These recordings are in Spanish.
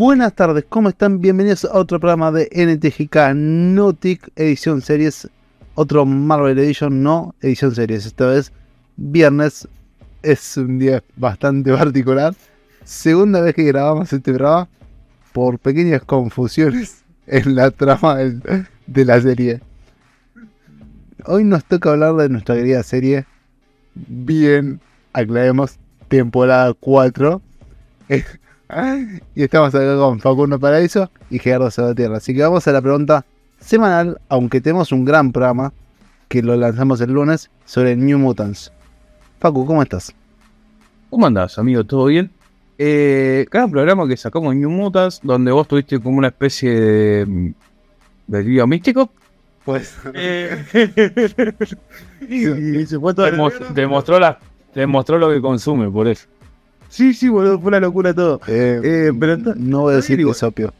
Buenas tardes, ¿cómo están? Bienvenidos a otro programa de NTGK Nautic Edición Series. Otro Marvel Edition, no Edición Series. Esta vez, viernes. Es un día bastante particular. Segunda vez que grabamos este programa por pequeñas confusiones en la trama de la serie. Hoy nos toca hablar de nuestra querida serie. Bien, aclaremos, temporada 4. Y estamos acá con Facundo Paraíso y Gerardo Salvatierra. Así que vamos a la pregunta semanal, aunque tenemos un gran programa que lo lanzamos el lunes sobre New Mutants. Facu, ¿cómo estás? ¿Cómo andás, amigo? ¿Todo bien? Eh, cada programa que sacamos New Mutants, donde vos tuviste como una especie de. mm, de lío místico. Pues. Eh, y se fue todo el- demo- demostró, la, demostró lo que consume, por eso. Sí, sí, boludo, fue una locura todo. Eh, Eh, pero no voy a decir que es opio.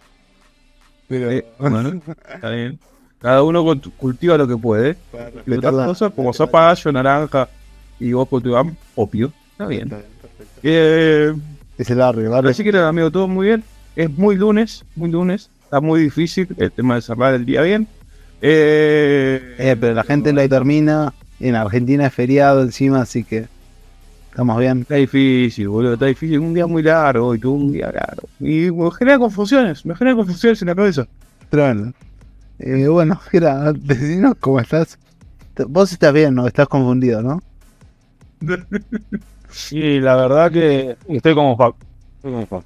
Pero. Eh, bueno, está bien. Cada uno cult- cultiva lo que puede. Y otras la- cosas como zapallo, naranja, y vos cultivás opio. Está bien. Eh, Es el barrio, el barrio. Así que nada, amigo, todo muy bien. Es muy lunes, muy lunes. Está muy difícil el tema de cerrar el día bien. Eh, Eh, pero la gente lo termina. En Argentina es feriado encima, así que. Estamos bien. Está difícil, boludo, está difícil. Un día muy largo y tuvo un día largo. Y me genera confusiones, me genera confusiones en la cabeza. Tremendo. Eh, bueno, Gera, decinos cómo estás. Vos estás bien, ¿no? Estás confundido, ¿no? Sí, la verdad que estoy como Fac. Estoy como Fac.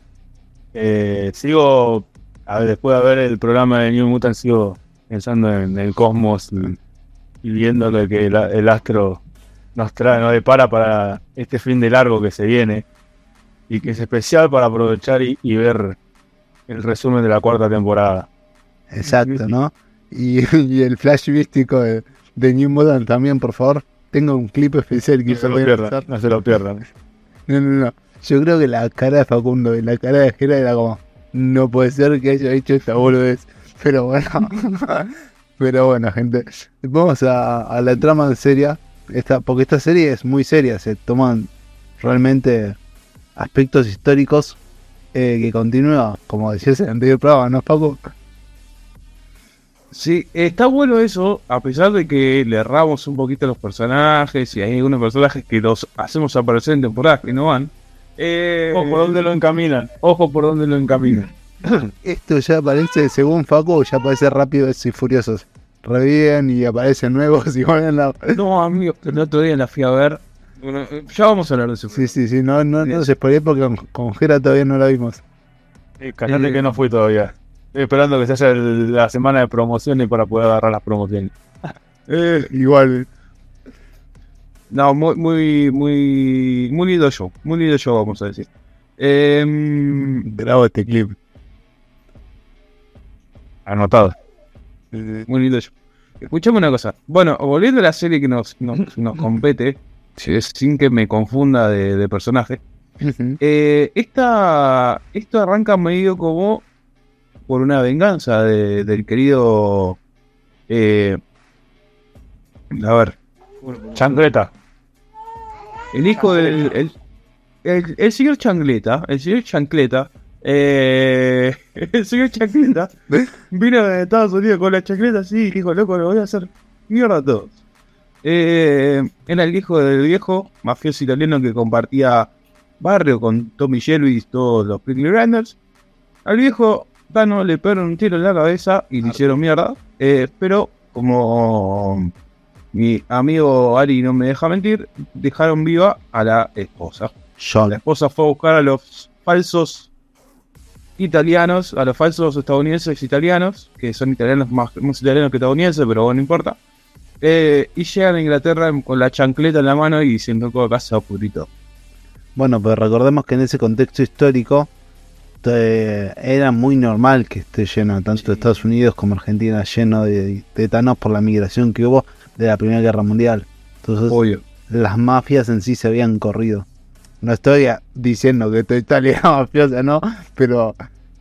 Eh, sigo, a ver, después de ver el programa de New Mutant, sigo pensando en el cosmos y, y viendo que el, el astro nos trae, nos depara para este fin de largo que se viene y que es especial para aprovechar y, y ver el resumen de la cuarta temporada. Exacto, ¿no? Y, y el flash místico de, de New Mutant también, por favor. Tengo un clip especial que No se lo pierdan, no se lo pierdan. No, no, no. Yo creo que la cara de Facundo y la cara de Gera era como, no puede ser que haya hecho esta boludez. Pero bueno, pero bueno, gente. Vamos a, a la trama en seria. Esta, porque esta serie es muy seria, se toman realmente aspectos históricos eh, que continúa, como decías en el anterior programa, ¿no, Paco? Sí, está bueno eso, a pesar de que le erramos un poquito a los personajes y hay algunos personajes que los hacemos aparecer en temporadas que no van. Eh, Ojo, ¿dónde lo encaminan? Ojo por dónde lo encaminan. Esto ya aparece, según Facu, ya aparece rápidos y furiosos. Reviven y aparecen nuevos y vuelven a... No, amigo, el otro día la fui a ver. Bueno, eh, ya vamos a hablar de eso. Sí, sí, sí, no, no, no se spoilé porque con, con Jera todavía no la vimos. Eh, Callate Eh, que no fui todavía. Estoy esperando que se haya el- la semana de promociones para poder agarrar las promociones. Eh, Igual, no, muy, muy, muy, muy lindo show. Muy lindo show, vamos a decir. Em, grabo este clip. Anotado. Muy lindo show. Escuchame una cosa. Bueno, volviendo a la serie que nos, nos, nos compete, si- sin que me confunda de, de personaje. Eh, esta, esto arranca medio como por una venganza de- del querido. eh, a ver, Chancleta. el hijo del. El, el- el señor Chancleta, el señor Chancleta, eh, el señor Chancleta vino de Estados Unidos con la chancleta así y dijo: Loco, lo voy a hacer mierda a todos. Eh, era el hijo del viejo mafioso italiano que compartía barrio con Tommy Shelby y todos los Prickly Grinders. Al viejo Tano le pegaron un tiro en la cabeza y le hicieron mierda. Eh, pero como mi amigo Ari no me deja mentir, dejaron viva a la esposa. La esposa fue a buscar a los falsos italianos, a los falsos estadounidenses italianos, que son italianos más, más italianos que estadounidenses, pero bueno, no importa. Eh, y llegan a Inglaterra con la chancleta en la mano y diciendo que casa purito. Bueno, pero recordemos que en ese contexto histórico eh, era muy normal que esté lleno, tanto Sí. Estados Unidos como Argentina, lleno de tetanos por la migración que hubo de la Primera Guerra Mundial. Entonces, Obvio. las mafias en sí se habían corrido. No estoy diciendo que toda Italia era mafiosa, no, pero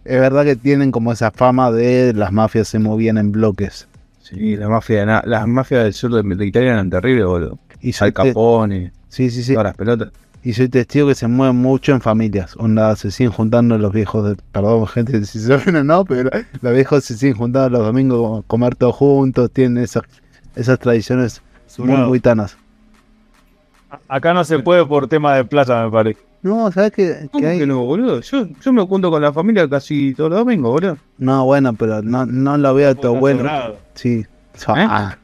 es verdad que tienen como esa fama de las mafias se movían en bloques. Sí, la mafia, de las mafias del sur de, de Italia eran terribles, boludo. Y Al Capone, Sí, sí, sí. todas las pelotas. y soy testigo que se mueven mucho en familias. Onda, se siguen juntando los viejos, de, perdón, gente, si se ven o no, pero los viejos se siguen juntando los domingos a comer todos juntos, tienen esas, esas tradiciones muy, Surado. muy tanas. Acá no se puede por tema de plata, me parece. No, ¿sabes qué? ¿Cómo que hay? que no, boludo? Yo, yo me junto con la familia casi todos los domingos, boludo. No, bueno, pero no, no lo veo a tu abuelo. Sí. Ah,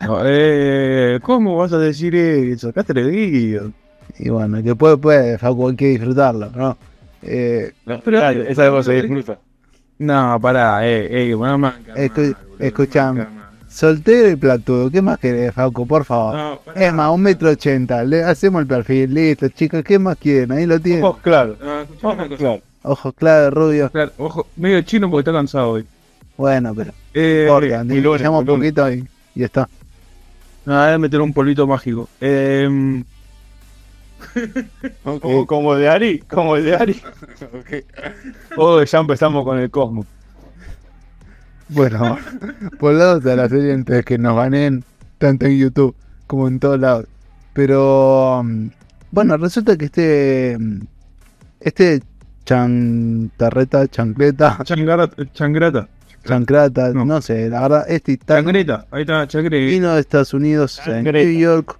No, eh, ¿Cómo vas a decir eso? Acá te lo digo. Y bueno, que puede, puede, Facu, hay que disfrutarlo, ¿no? Eh, Pero- Ah, esa cosa se disfruta. No, pará, eh, eh, bueno, man, Escu- calma, boludo, escuchame. Soltero y platudo, ¿qué más querés, Facu? Por favor. No. Es más, un metro ochenta, le hacemos el perfil, listo, chicos, ¿qué más quieren? Ahí lo tienen. Ojos claros. No, Ojos claros. Ojos claros, rubios. Claro, ojo, medio chino porque está cansado hoy. Bueno, pero Eh, corta, y lunes, un poquito y, y está. nada, voy a meter un polvito mágico. Eh, Como, como el de Ari, como el de Ari. Oh, ya empezamos con el Cosmos. Bueno, volvamos a la serie antes de que nos ganen tanto en YouTube como en todos lados. Pero mm, bueno, resulta que este mm, este chantarreta, chancleta, changrata, changrata. chancrata, no. No. sé, la verdad, este Changreta, ahí está, changreta. vino de Estados Unidos en Chancreta. New York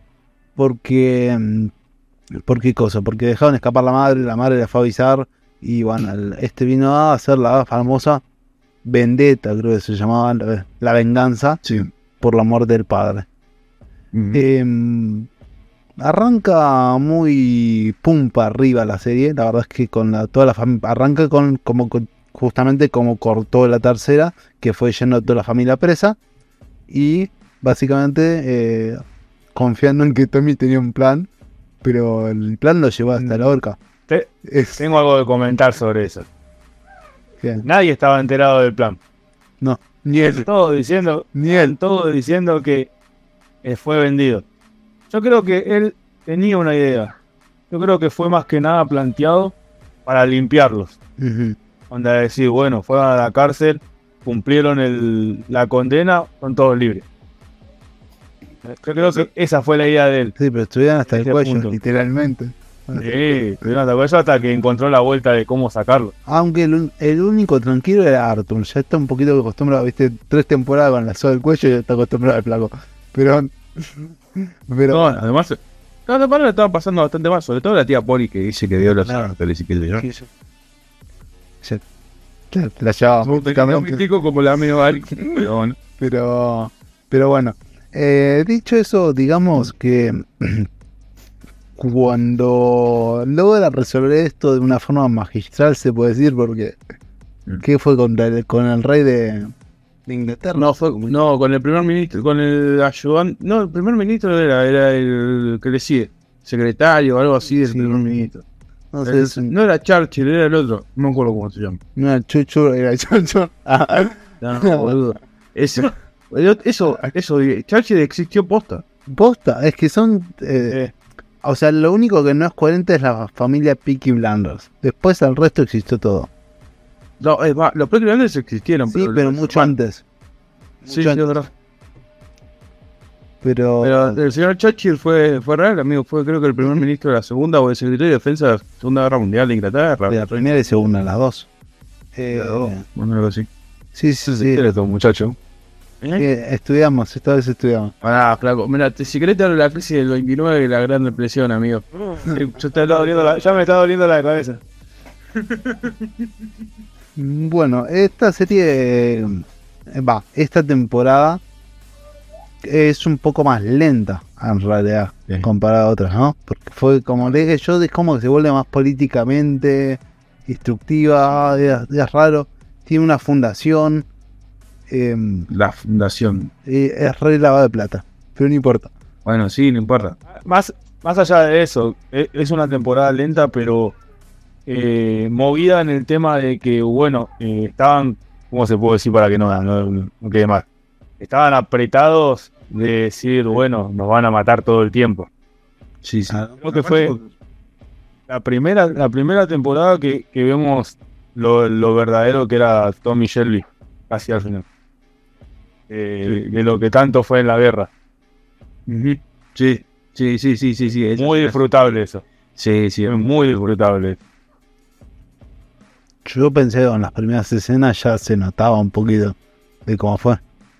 porque mm, ¿por qué cosa? Porque dejaron escapar la madre, la madre le fue a avisar y bueno, el- este vino a hacer la famosa vendetta, creo que se llamaba la, la venganza Sí. por la muerte del padre. Mm. Eh, arranca muy pumpa arriba la serie, la verdad es que con la, toda la familia, arranca con como con- justamente como cortó la tercera, que fue yendo a toda la familia presa y básicamente eh, confiando en que Tommy tenía un plan, pero el plan lo llevó hasta la horca. Te- Es, tengo algo de comentar sobre eso. Bien. Nadie estaba enterado del plan. no, ni él, Todos diciendo, ni él. todos diciendo que eh, fue vendido. Yo creo que él tenía una idea. Yo creo que fue más que nada planteado para limpiarlos. Onda de decir, bueno, fueron a la cárcel, cumplieron el- la condena, son todos libres. Yo creo que esa fue la idea de él. Sí, pero estuvieron hasta el cuello, punto. literalmente. Sí, estuvieron hasta eso hasta que encontró la vuelta de cómo sacarlo. Aunque el, el único tranquilo era Arthur. Ya está un poquito acostumbrado, viste, tres temporadas con la soga del cuello y ya está acostumbrado al flaco. Pero. Pero. No, además, cada temporada le estaba pasando bastante más, sobre todo la tía Poli que dice que dio los Claro. ángeles y que dio. te la llevaba. Prácticamente. mítico como la Ari. Pero bueno. Pero. Pero bueno. Eh, dicho eso, digamos que. Cuando logra resolver esto de una forma magistral, se puede decir, porque. Mm. ¿Qué fue contra el, con el rey de, de Inglaterra? No, fue no, con el primer ministro, con el ayudante. No, el primer ministro era, era el que le sigue. Secretario o algo así del Sí. primer ministro. No sé, El- es un- no era Churchill, era el otro. No me acuerdo cómo se llama. no era Chuchu, era Chuchu. Ah, No, no, boludo. Ese- eso, eso, Churchill existió posta. Posta, es que son. eh, Eh, O sea, lo único que no es coherente es la familia Peaky Blinders. Después el resto existió todo. No, más, los Peaky Blinders existieron. Sí, pero mucho antes. Sí, sí, antes. verdad. Pero, Pero el señor Churchill fue, fue real, amigo. Fue creo que el primer ministro de la segunda o el secretario de defensa de la Segunda Guerra Mundial de Inglaterra. la primera y segunda, las dos. Eh, Bueno, algo así. sí, sí, sí. Era todo muchacho. Sí, estudiamos, esta vez estudiamos. Pará, flaco. Mira, te- si querés te hablo de la crisis del 29 y la Gran Depresión, amigo. Eh, Yo te la- ya me está doliendo la cabeza. Mm, Bueno, esta serie, eh, va, esta temporada es un poco más lenta en realidad Sí. comparada a otras, ¿no? Porque fue como le dije yo, es como que se vuelve más políticamente instructiva, es, es raro. Tiene una fundación, eh, La fundación. es re lavado de plata, pero no importa. Bueno, sí, no importa. Más, más allá de eso, e- es una temporada lenta, pero eh, movida en el tema de que, bueno, eh, estaban, ¿cómo se puede decir para que no, no, no quede mal? Estaban apretados de decir, bueno, nos van a matar todo el tiempo. Sí, sí. Creo que fue la primera, la primera temporada que, que vemos lo, lo verdadero que era Tommy Shelby, casi al final. Eh, De lo que tanto fue en la guerra. Ujú. Sí, sí, sí, sí, sí, sí. Es- Muy disfrutable eso. Sí, sí. Es muy disfrutable. Yo pensé que en las primeras escenas ya se notaba un poquito de cómo fue.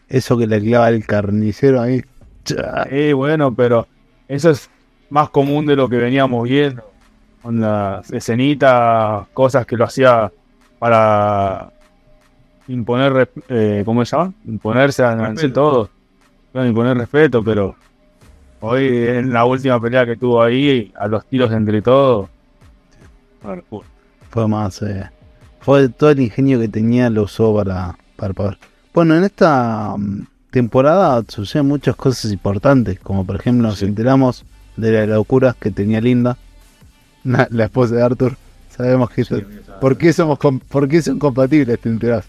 Eso que le clava el carnicero ahí. Sí, bueno, pero eso es más común de lo que veníamos viendo. Con las escenitas, cosas que lo hacía para imponer, eh, ¿cómo se llama? Imponerse a- todos. Bueno, imponer respeto, pero hoy en la última pelea que tuvo ahí, a los tiros entre todos. Fue más. eh, fue todo el ingenio que tenía lo usó para, para poder. Bueno, en esta mm, temporada suceden muchas cosas importantes, como por ejemplo nos Sí. enteramos de la locura que tenía Linda, la, la esposa de Arthur. Sabemos que esto- ¿Por qué somos por qué son compatibles, te enterás?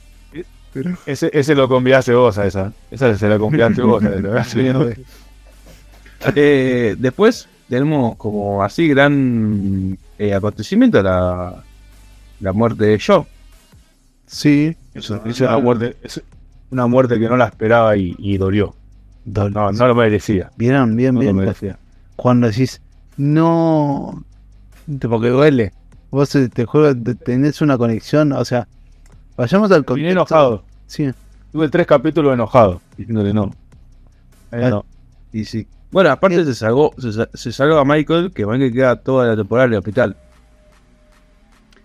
Pero- Ese, ese lo convidaste vos a esa. Esa se la convidaste vos. a esa. Eh, después tenemos como así gran eh, acontecimiento la, la muerte de Joe. Sí, Eso, es una muerte, es una muerte que no la esperaba y, y dolió. dol- No, no lo merecía. Vieron bien, No lo bien. merecía. Cuando decís, no, porque duele. Vos eh, te juego, te- tenés una conexión, o sea, vayamos al Vine contexto. enojado. Sí, Tuve tres capítulos enojado. Diciéndole no. Eh, Ah. no. Y sí. Bueno, aparte se salvó, se, se salvó a Michael, que van que queda toda la temporada en el hospital.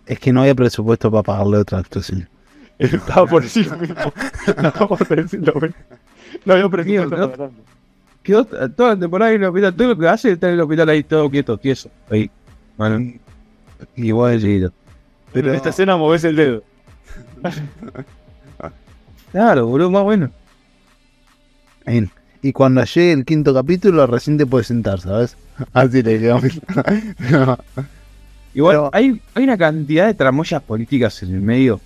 es que no había presupuesto para pagarle otra actuación. Estaba por decir lo mismo. Estaba por decir lo mismo. No había preferido. ¿no? Quedó t- toda la temporada en el hospital. Todo lo que hace es estar en el hospital ahí todo quieto, tieso. Ahí. Bueno. Igual seguido. Pero en esta escena moves el dedo. Claro, boludo, más bueno. Bien. Y cuando llegue el quinto capítulo, recién te puedes sentar, ¿sabes? Así le quedamos. Igual Pero- hay, hay una cantidad de tramoyas políticas en el medio.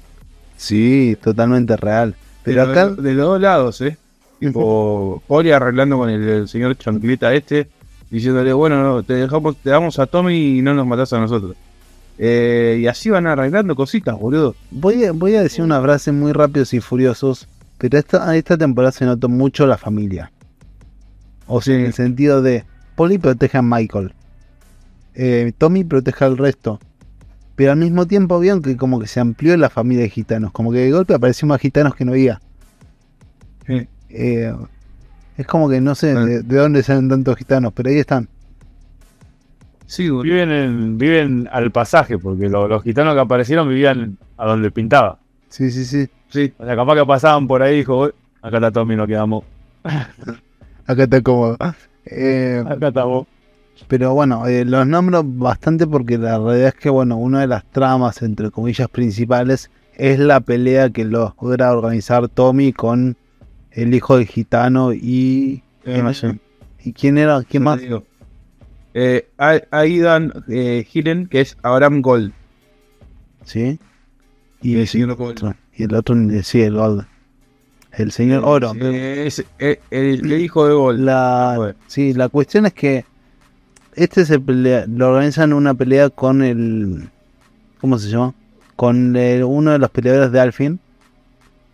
sí, totalmente real. Pero de, acá, lo- de los dos lados, ¿eh? Tipo, Poli arreglando con el, el señor Chancleta este, diciéndole, bueno, no, te dejamos, te damos a Tommy y no nos matás a nosotros. Eh, y así van arreglando cositas, boludo. voy a, voy a decir una frase muy rápidos y furiosos, pero esta, esta temporada se notó mucho la familia. O sea, en el sentido de, Polly protege a Michael, eh, Tommy protege al resto. Pero al mismo tiempo vieron que como que se amplió la familia de gitanos, como que de golpe apareció más gitanos que no había. Eh, es como que no sé Ah. de, de dónde salen tantos gitanos, pero ahí están. Sí. Viven, en- viven al pasaje, porque lo- los gitanos que aparecieron vivían a donde pintaba. Sí, sí, sí. Sí. O sea, capaz que pasaban por ahí y dijo, "Uy, acá está Tommy, nos quedamos. Acá está cómodo. Eh, Acá está vos. pero bueno, eh, los nombro bastante porque la realidad es que, bueno, una de las tramas, entre comillas, principales es la pelea que logra organizar Tommy con el hijo del gitano y... Eh, sé. ¿Y quién era? ¿Quién más? digo. Eh, Aidan eh, Hillen, que es Abraham Gold. ¿Sí? Y el el señor Gold. otro, y el otro, sí, el Gold. El señor Oro. Es el, el hijo de Gold. La, sí, la cuestión es que este se pelea, lo organizan una pelea con el, ¿cómo se llama? Con el- uno de los peleadores de Alfin.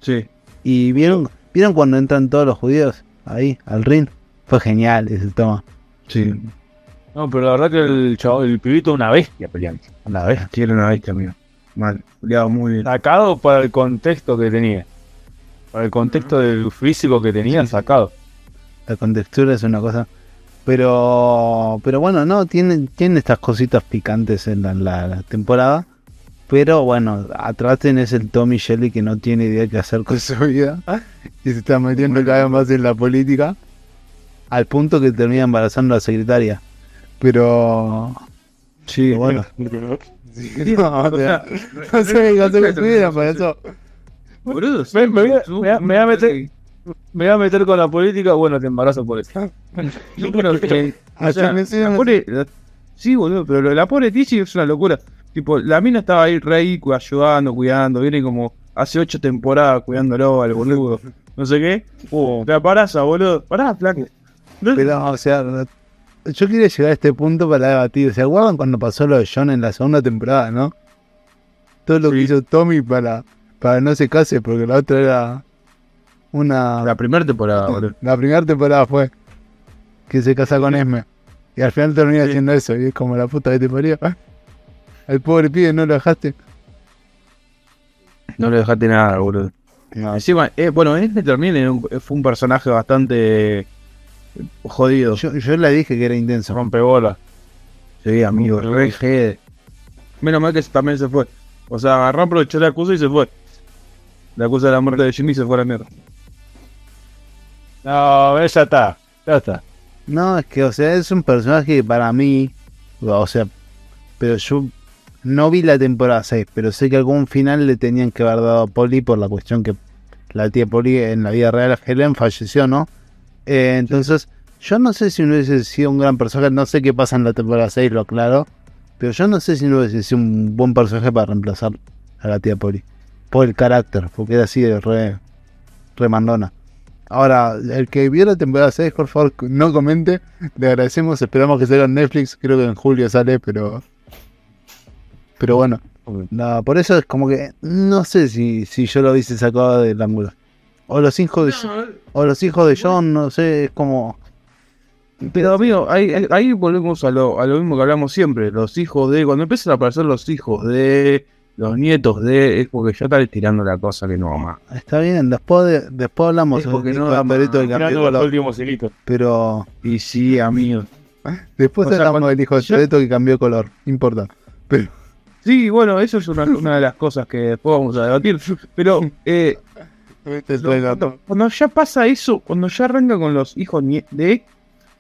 Sí. Y vieron, vieron cuando entran todos los judíos ahí al ring. Fue genial ese toma. Sí. No, pero la verdad que el chavo, el pibito es una bestia peleando. Una bestia. Tiene una bestia, amigo. Mal. Peleaba muy bien. Sacado para el contexto que tenía. Para el contexto del físico que tenía, sacado. La contextura es una cosa. Pero, pero bueno, no, tiene, tiene estas cositas picantes en la, la- la temporada. Pero bueno, atrás tenés el Tommy Shelley que no tiene idea qué hacer con su vida. Y se está metiendo cada vez más en la política. Al punto que termina embarazando a la secretaria. Pero. Sí, bueno. No, o sea, no sé, no sé qué para eso. Boludo, Me- me voy a- sí, me voy a- me voy a meter- Me voy a meter con la política, bueno, te embarazo por eso. No, pero que- o Así sea, me enseñan- la pobre- la- sí, boludo, pero lo de la pobre Tizi es una locura. Tipo, la mina estaba ahí re cu- ayudando, cuidando, viene como hace ocho temporadas cuidándolo al boludo. No sé qué. Uh, la paraza, boludo. Pará, flaco. Pero, o sea, yo quería llegar a este punto para debatir. ¿Se acuerdan cuando pasó lo de John en la segunda temporada, no? Todo lo que hizo Tommy para, para no se case, porque la otra era una. La primera temporada, boludo. La primera temporada fue que se casa con Esme. Y al final termina Sí. haciendo eso. Y es como la puta que te parió. Al pobre pibe no lo dejaste. No le dejaste nada, boludo. Encima, eh, bueno, este un- fue un personaje bastante jodido. Yo, yo le dije que era intenso. Rompebola. Sí, amigo, re jede. Menos mal que también se fue. O sea, agarró, aprovechó la acusa y se fue. La acusa de la muerte de Jimmy y se fue a la mierda. No, ya está. Ya está. No, es que, o sea, es un personaje que para mí, o sea, pero yo no vi la temporada 6, pero sé que algún final le tenían que haber dado a Polly por la cuestión que la tía Polly en la vida real, Helen, falleció, ¿no? Eh, entonces, yo no sé si no hubiese sido un gran personaje, no sé qué pasa en la temporada 6, lo aclaro, pero yo no sé si no hubiese sido un buen personaje para reemplazar a la tía Polly. Por el carácter, porque era así de re, re mandona. Ahora, el que vio la temporada 6, por favor, no comente. Le agradecemos, esperamos que salga en Netflix. Creo que en julio sale, pero. Pero bueno, no, por eso es como que no sé si, si yo lo hubiese sacado del ángulo. O los hijos de o los hijos de John, no sé, es como. Pero amigo, ahí, volvemos a lo, a lo mismo que hablamos siempre. Los hijos de. Cuando empiezan a aparecer los hijos de. Los nietos de. Es porque ya está tirando la cosa que no va más. Está bien, después de, después hablamos Es porque del no hijo de da más. Pedrito que Mirando cambió los color, últimos hilitos. pero Y sí, amigo. después O sea, hablamos del hijo de Pedrito que cambió color, importa. Pero Sí, bueno, eso es una, una de las cosas que después vamos a debatir. Pero eh, cuando, cuando ya pasa eso, cuando ya arranca con los hijos de.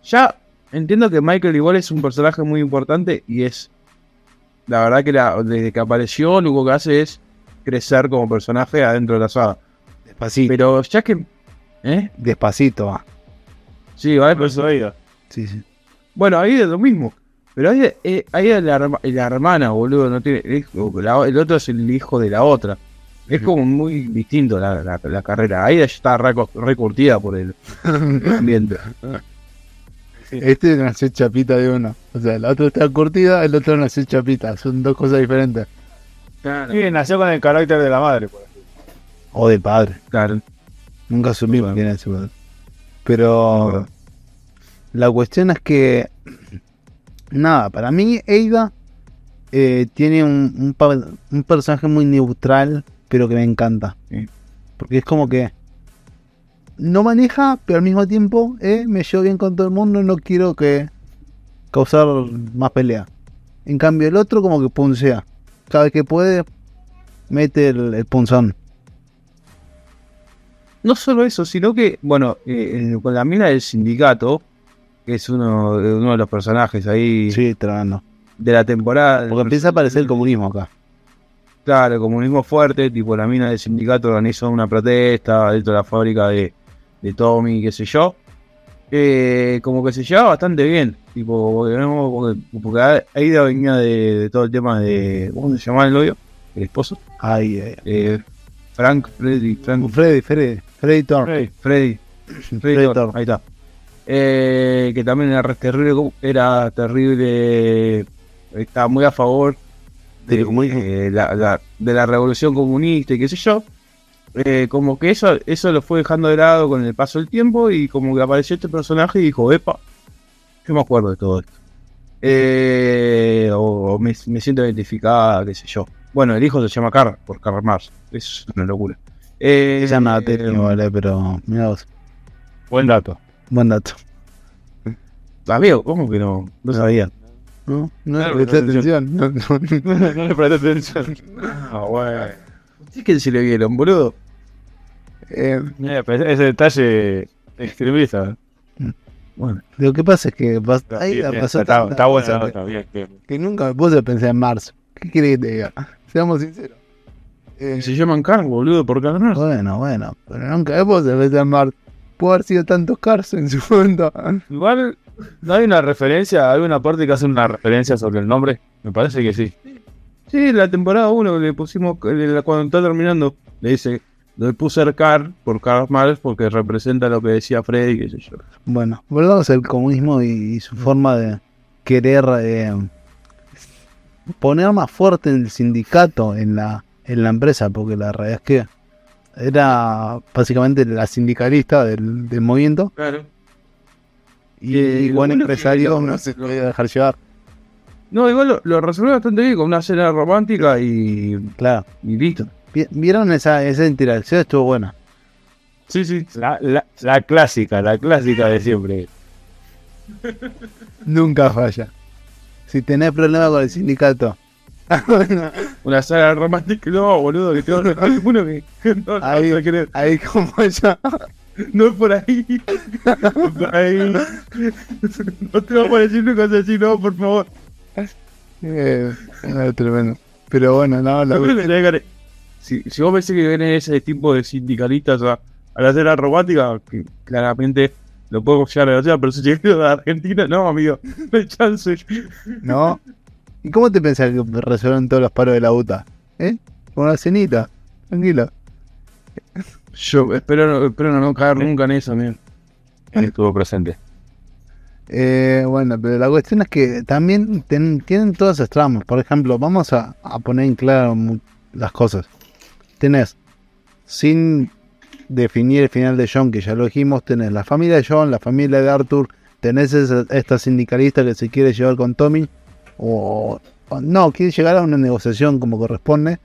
Ya entiendo que Michael igual es un personaje muy importante y es. La verdad que la- desde que apareció, lo único que hace es crecer como personaje adentro de la saga. despacito, Pero ya que. ¿Eh? despacito va. Sí, vale, Por pero eso. Sí, sí. Bueno, ahí es lo mismo. Pero ahí, eh, ahí es la, la hermana, boludo. No tiene, el otro es el hijo de la otra. Es como muy distinto la, la- la carrera. Ahí ya está recurtida por el ambiente. Este nació chapita de uno. O sea, la otra está curtida, el otro nació chapita. Son dos cosas diferentes. Sí, nació con el carácter de la madre. por así. O de padre. Claro. Nunca supimos Bueno. quién es ese padre. Pero Bueno. la cuestión es que. Nada, para mí, Eida eh, tiene un, un personaje muy neutral, pero que me encanta. Sí. Porque es como que. No maneja, pero al mismo tiempo eh, me llevo bien con todo el mundo. No quiero que causar más pelea. En cambio, el otro, como que puncea. Cada vez que puede, mete el, el punzón. No solo eso, sino que, bueno, eh, con la mina del sindicato, que es uno, de- uno de los personajes ahí Sí, tremendo. de la temporada. Porque empieza a aparecer el comunismo acá. Claro, comunismo fuerte, tipo la mina del sindicato organizó una protesta dentro de la fábrica de, de Tommy, qué sé yo. Eh, como que se llevaba bastante bien, tipo, porque, porque, Aida venía de, de todo el tema de. ¿Cómo se llamaba el novio? El esposo. Ay, ay, ay. Eh, Frank, Freddy, Frank, Freddy, Freddy, Freddy Thorne. Freddy. Freddy. Freddy Freddy Thorne. ahí está. Eh, que también era terrible, era terrible, estaba muy a favor de, eh, la, la- de la revolución comunista y qué sé yo. Eh, como que eso, eso lo fue dejando de lado con el paso del tiempo y como que apareció este personaje y dijo, epa, yo me acuerdo de todo esto. Eh, o, o me, me siento identificada, qué sé yo. Bueno, el hijo se llama Carl, por Karl Marx. Es una locura. Eh, Esa no la tenía, vale, pero mira vos. Buen dato. Buen dato. Amigo, ¿cómo que no? No sabía. ¿No? No Claro, le presté atención. No, no. no le presté atención. Ah, bueno. ¿Ustedes que se le vieron, boludo? Eh, Eh, pero ese detalle extremista. Bueno, lo que pasa es que pas- Está, ahí bien, la pasó está, tanta está buena que- nota, bien, bien. que nunca me puse a pensar en marzo. ¿Qué quiere que te diga? Seamos sinceros. Eh, se llaman Carl, boludo, por Marx. bueno, bueno, pero nunca me puse a pensar en marzo. Pudo haber sido tantos cars en su momento. Igual, ¿no hay una referencia? ¿Hay una parte que hace una referencia sobre el nombre? Me parece que sí. Sí, la temporada 1 le pusimos, eh, cuando está terminando, le dice, le puse el Carl por Karl Marx porque representa lo que decía Freddy, qué sé yo. Bueno, volvamos al comunismo y, y su forma de querer eh, poner más fuerte el sindicato en la, en la empresa, porque la realidad es que era básicamente la sindicalista del, del movimiento Claro. Y, buen empresario que- no se lo voy a dejar llevar. No, igual lo, lo resolvió bastante bien con una cena romántica y, Claro. y listo. Vi- ¿Vieron esa, esa interacción? Estuvo buena. Sí, sí. La, la, la clásica, la clásica de siempre. Nunca falla. Si tenés problema con el sindicato. Una sala romántica. No, boludo, que tengo uno que. No, no, Ahí. no. Ahí como ella. No es por ahí. Por ahí. No te voy a decir nunca así, no, por favor. Eh, era tremendo. Pero bueno, no, la que- Si, si vos pensás que vienen ese tipo de sindicalistas a, a la cena romántica, que claramente lo puedo llegar a hacer, pero si llegué a Argentina, no, amigo, no hay chance. ¿No? ¿Y cómo te pensás que resuelven todos los paros de la UTA? ¿Eh? Con una cenita. Tranquilo. Yo espero, no- espero no caer nunca en eso, amigo. Él estuvo presente. Eh, bueno, pero la cuestión es que también ten- tienen todas esas tramas. Por ejemplo, vamos a, a poner en claro las cosas. Tenés, sin definir el final de John, que ya lo dijimos, tenés la familia de John, la familia de Arthur, tenés esa- esta sindicalista que se quiere llevar con Tommy, o, o no, quiere llegar a una negociación como corresponde.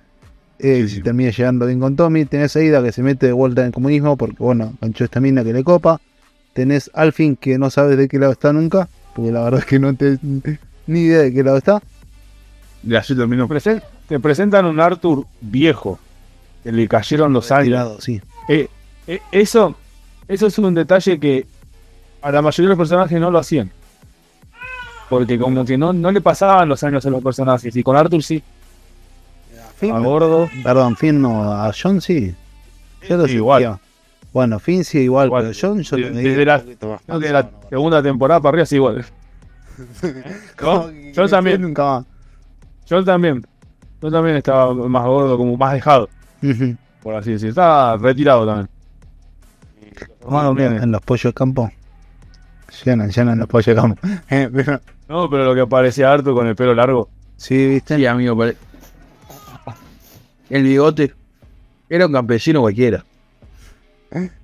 Eh, Sí, si sí. termina llegando bien con Tommy, tenés a Ida que se mete de vuelta en el comunismo porque, bueno, ganchó esta mina que le copa. Tenés Alfin que no sabes de qué lado está nunca, porque la verdad es que no te ni idea de qué lado está. Y así terminó. Presen- te presentan un Arthur viejo, que le cayeron los años. Sí. Eh, eh, eso, eso es un detalle que a la mayoría de los personajes no lo hacían. Porque como que no, no le pasaban los años a los personajes. Y con Arthur sí. Finn, A gordo. perdón, Finn no, a John sí. Yo lo Sí, igual. sentía. Bueno, Finn sí igual, Igual. pero John yo lo Desde- desde la- que de la cansado, ¿no? segunda temporada para arriba sí igual. ¿No? Yo también. Nunca más. Yo también. Yo también estaba más gordo, como más dejado, por así decir. Estaba retirado también. Bueno, bien, en los pollos de campo. Llenan, llenan los pollos de campo. Eh, No, pero lo que parecía Arthur con el pelo largo. sí, viste. Sí, amigo, pare- el bigote era un campesino cualquiera.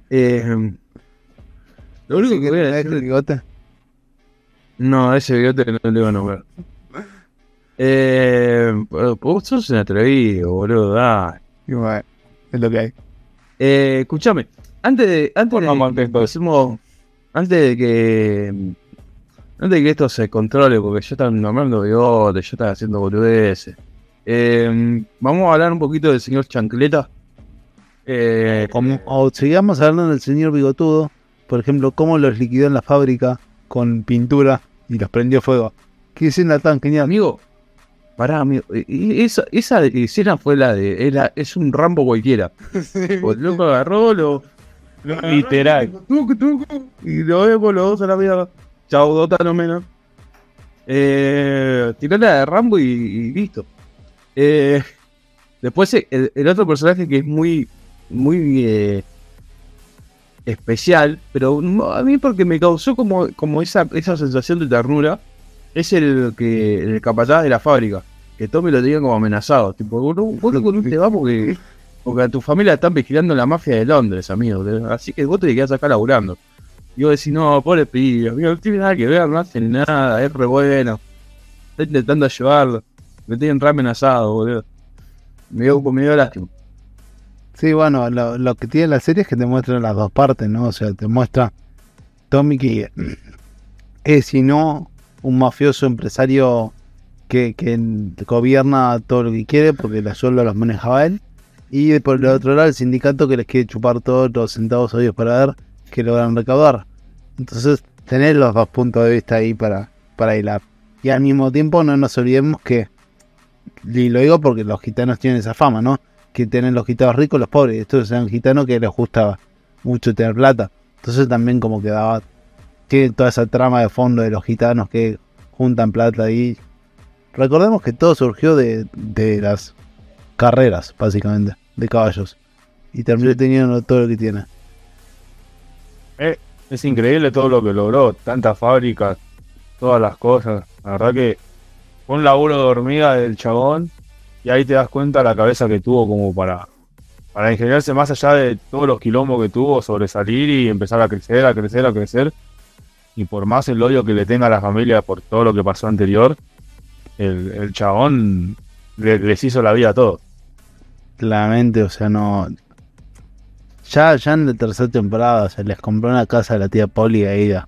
Eh, lo único que voy a ¿Tenés decir el bigote? No, ese bigote no lo iba a nombrar. Eh, vos sos un atrevido, boludo. bueno, es lo que hay. Eh, escúchame, antes de, antes de, hacemos- antes de que antes de que esto se controle, porque ya están nombrando bigotes, ya están haciendo boludeces. Eh, vamos a hablar un poquito del señor Chancleta. Eh, Como, o sigamos hablando del señor bigotudo, por ejemplo, cómo los liquidó en la fábrica con pintura y los prendió fuego. ¿Qué escena tan genial? amigo, pará, amigo. eh, eh, Esa, esa escena fue la de. Era, es un Rambo cualquiera. O el loco agarró, lo. lo agarró, Literal. tucu, tucu, y lo vemos los dos a la mierda. Chao, Dota no menos. Eh, tiró la de Rambo y, y listo. Eh, después eh, el, otro personaje que es muy, muy eh, especial, pero a mí porque me causó como, como esa, esa sensación de ternura, es el que el capataz de la fábrica, que Tommy lo tenía como amenazado, tipo, vos vos no te vas porque, porque a tu familia están vigilando la mafia de Londres, amigo, así que vos te quedás acá laburando. Y vos decís, no, pobre pibe, amigo, no tiene nada que ver, no hace nada, es re bueno, está intentando ayudarlo, me tienen re amenazado, boludo. Me dio, me dio lástima. Sí, bueno, lo, lo que tiene la serie es que te muestra las dos partes, ¿no? O sea, te muestra Tommy que es, si no, un mafioso empresario que, que gobierna todo lo que quiere porque la sueldo los manejaba él. Y por el otro lado, el sindicato que les quiere chupar todos los centavos obvios para ver que logran recaudar. Entonces, tener los dos puntos de vista ahí para, para hilar. Y al mismo tiempo, no nos olvidemos que, y lo digo porque los gitanos tienen esa fama, ¿no? que tienen los gitanos ricos, los pobres. Estos eran gitanos que les gustaba mucho tener plata. Entonces también como que daba, tiene toda esa trama de fondo de los gitanos que juntan plata ahí. Recordemos que todo surgió de, de las carreras, básicamente, de caballos. Y terminó teniendo todo lo que tiene. Eh, es increíble todo lo que logró, tantas fábricas, todas las cosas. La verdad que fue un laburo de hormiga del chabón y ahí te das cuenta la cabeza que tuvo como para, para ingeniarse más allá de todos los quilombos que tuvo, sobresalir y empezar a crecer, a crecer, a crecer. y por más el odio que le tenga a la familia por todo lo que pasó anterior, el, el chabón le- les hizo la vida a todos. Claramente, o sea, no. Ya, ya en la tercera temporada se les compró una casa a la tía Polly a Ida.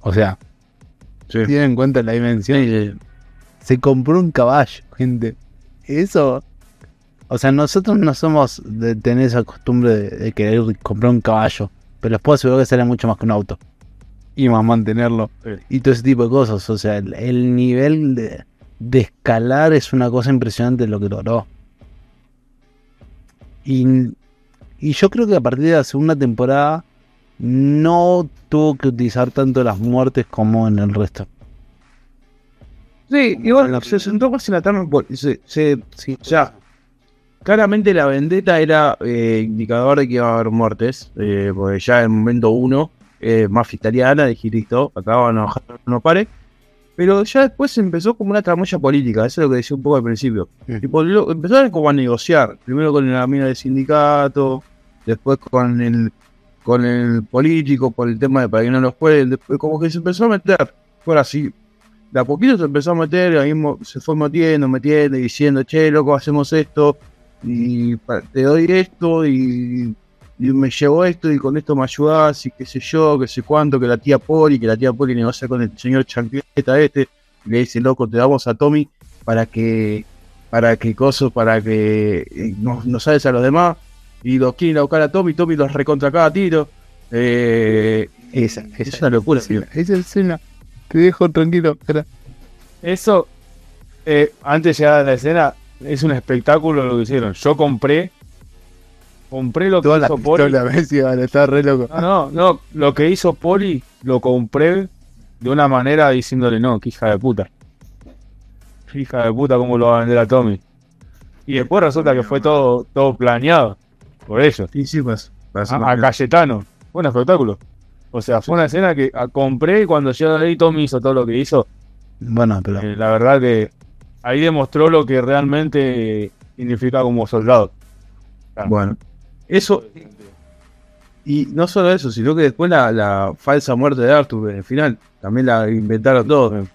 O sea, Sí. tienen en cuenta la dimensión. Se compró un caballo, gente. Eso. O sea, nosotros no somos de tener esa costumbre de, de querer comprar un caballo. Pero les puedo asegurar que sale mucho más que un auto. Y más mantenerlo. Y todo ese tipo de cosas. O sea, el, el nivel de, de escalar es una cosa impresionante lo que logró. Y, y yo creo que a partir de la segunda temporada no tuvo que utilizar tanto las muertes como en el resto. Sí, igual se centró más en la trama. por- Se, se, sí, ya. Claramente la vendetta era eh, indicador de que iba a haber muertes. eh, porque ya en el momento uno, eh, más italiana, dije listo, acá van a bajar, no pare. Pero ya después empezó como una tramoya política, eso es lo que decía un poco al principio. Tipo, lo- empezaron como a negociar. Primero con la mina del sindicato, después con el con el político, por el tema de para que no los jueguen. Después como que se empezó a meter. Fue así, de a poquito se empezó a meter, ahí se fue metiendo, metiendo, diciendo, che, loco, hacemos esto, y te doy esto, y, y me llevo esto, y con esto me ayudás, y qué sé yo, qué sé cuánto, que la tía Poli, que la tía Poli negocia con el señor Chancleta este, y le dice, loco, te damos a Tommy para que, para que coso, para que eh, nos, nos sales a los demás, y los quieren a buscar a Tommy, Tommy los recontra cada tiro. Eh, Esa, es una locura. Esa escena. Te dejo tranquilo. espera. Eso, eh, antes de llegar a la escena, es un espectáculo lo que hicieron. Yo compré, compré lo que Toda la hizo Poli. pistola, Messi, vale, está re loco. No, no, no, lo que hizo Poli lo compré de una manera diciéndole no, que hija de puta. Hija de puta, ¿cómo lo va a vender a Tommy? Y después resulta que fue todo, todo planeado por ellos. Sí, sí, pues. A, a Cayetano. Fue un espectáculo. O sea, fue una escena que ah, compré y cuando yo ahí Tommy hizo todo lo que hizo. Bueno, pero. Eh, la verdad que ahí demostró lo que realmente significa como soldado. Bueno, eso. Y no solo eso, sino que después la, la falsa muerte de Arthur en el final, también la inventaron todos.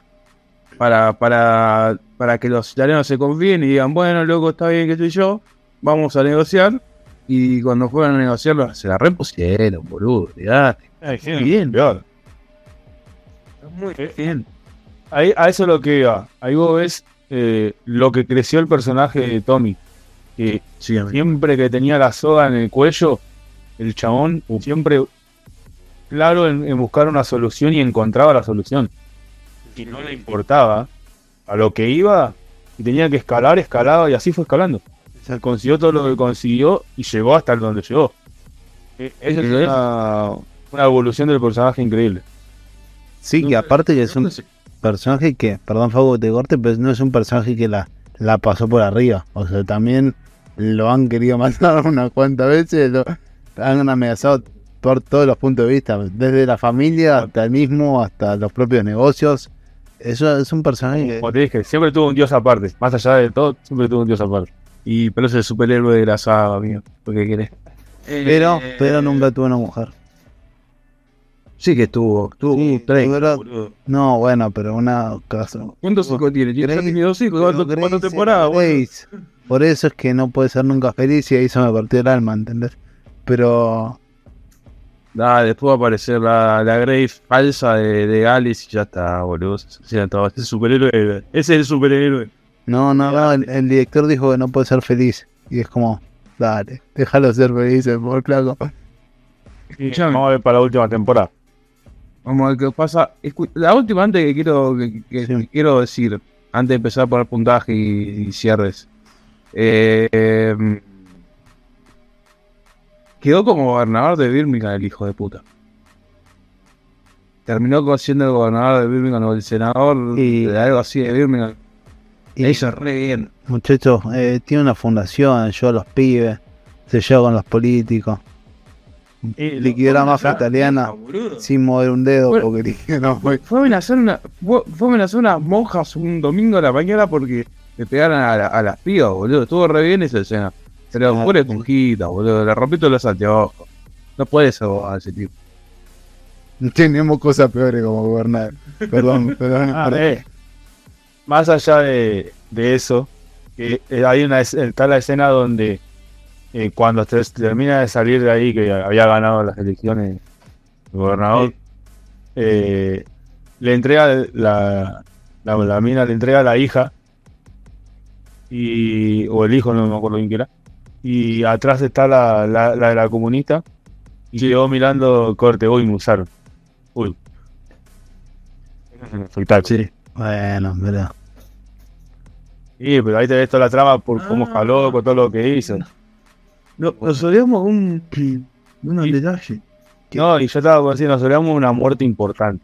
Para, para, para que los italianos se confíen y digan, bueno, loco, está bien que soy yo, vamos a negociar. Y cuando fueron a negociarlo, se la repusieron, boludo. olvidate. Bien. Peor. Muy bien. Ahí, a eso es lo que iba. Ahí vos ves eh, lo que creció el personaje de Tommy. Que Sí, siempre que tenía la soga en el cuello, el chabón siempre claro en, en buscar una solución y encontraba la solución. Y no le importaba a lo que iba y tenía que escalar, escalaba y así fue escalando. Consiguió todo lo que consiguió y llegó hasta donde llegó. Eh, Esa es una, una evolución del personaje increíble. Sí, que aparte que es un personaje que, perdón, que te corte, pero no es un personaje que la, la pasó por arriba. O sea, también lo han querido matar unas cuantas veces, lo han amenazado por todos los puntos de vista, desde la familia hasta el mismo, hasta los propios negocios. Eso es un personaje que... Como te dije, siempre tuvo un dios aparte. Más allá de todo, siempre tuvo un dios aparte. Y pero es el superhéroe de la saga, amigo. ¿Por qué querés? Pero, pero nunca tuvo una mujer. Sí que estuvo, tuvo Sí, tres. pero-. No, bueno, pero una caso. ¿Cuántos hijos tiene? Tiene dos hijos. pero ¿Cuánto- ¿Cuántas temporadas? Por eso es que no puede ser nunca feliz y ahí se me partió el alma, ¿entendés? Pero Ah, después va a aparecer la, la Grace falsa de, de Alice y ya está, boludo. Todos. Ese es el superhéroe. Ese es el superhéroe. No, no, no, el, el director dijo que no puede ser feliz. Y es como, dale, déjalo ser feliz, el pobre flaco. Escuchame. Vamos a ver para la última temporada. Vamos a ver qué pasa. La última antes que quiero que, que- Sí. que quiero decir, antes de empezar a poner puntaje y, y cierres. Eh, eh, quedó como gobernador de Birmingham el hijo de puta. Terminó siendo el gobernador de Birmingham o el senador Y- de algo así de Birmingham. Y Le hizo re bien. muchachos, eh, tiene una fundación, yo a los pibes, se lleva con los políticos. Liquidó la mafia italiana sin mover un dedo Bueno. porque no, fue. Fue a amenazar, una, fue, fue a amenazar unas monjas un domingo a la mañana porque le pegaron a, la- a las pibas, boludo. Estuvo re bien esa escena. Ah, fuera de sí. esponjita, boludo. Le rompí todos los anteojos. No puede ser abogado ese tipo. tenemos cosas peores como gobernar. Perdón, perdón. Ah, perdón. Eh. Más allá de, de eso, que eh, hay una es- está la escena donde eh, cuando te- termina de salir de ahí, que había ganado las elecciones el gobernador, eh, le entrega la, la, la mina, le entrega a la hija, y, o el hijo, no me acuerdo bien qué era, y atrás está la, la, la de la comunista, y quedó mirando corte, uy, me usaron. Uy. Espectáculo. Bueno, pero. Sí, pero ahí te ves toda la trama por cómo Ah. jaló, con todo lo que hizo. No, nos olvidamos un, un detalle. No, y yo estaba por decir, nos olvidamos una muerte importante.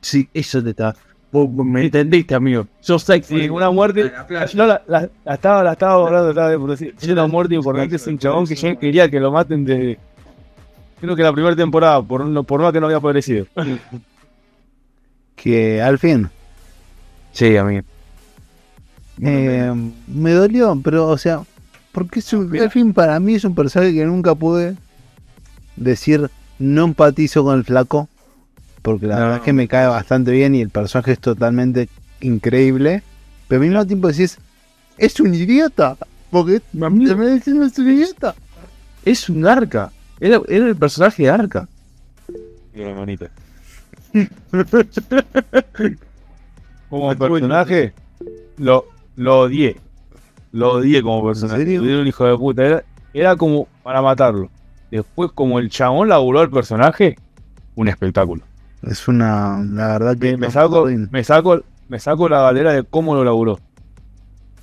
Sí, eso te está. Vos, me entendiste, amigo. Yo sexy. Sí, una muerte. No, la, la- la estaba, la estaba hablando, estaba por decir. Es una muerte importante, es un chabón que yo quería que lo maten desde. Creo que la primera temporada, por, no- por más que no había aparecido. Que al fin. Sí, amigo. eh, me dolió, pero, o sea. Porque es un- al fin para mí es un personaje que nunca pude decir no empatizo con el flaco. Porque la No. verdad es que me cae bastante bien y el personaje es totalmente increíble. Pero al mismo tiempo decís, es un idiota. Porque también diciendo es un idiota. es un arca. Era, era el personaje de arca. Como personaje, lo, lo odié. Lo odié como personaje. ¿En serio? Un hijo de puta. Era, era como para matarlo. Después, como el chabón laburó el personaje, un espectáculo. Es una. La verdad que. Me, saco, me, saco, me saco la galera de cómo lo laburó.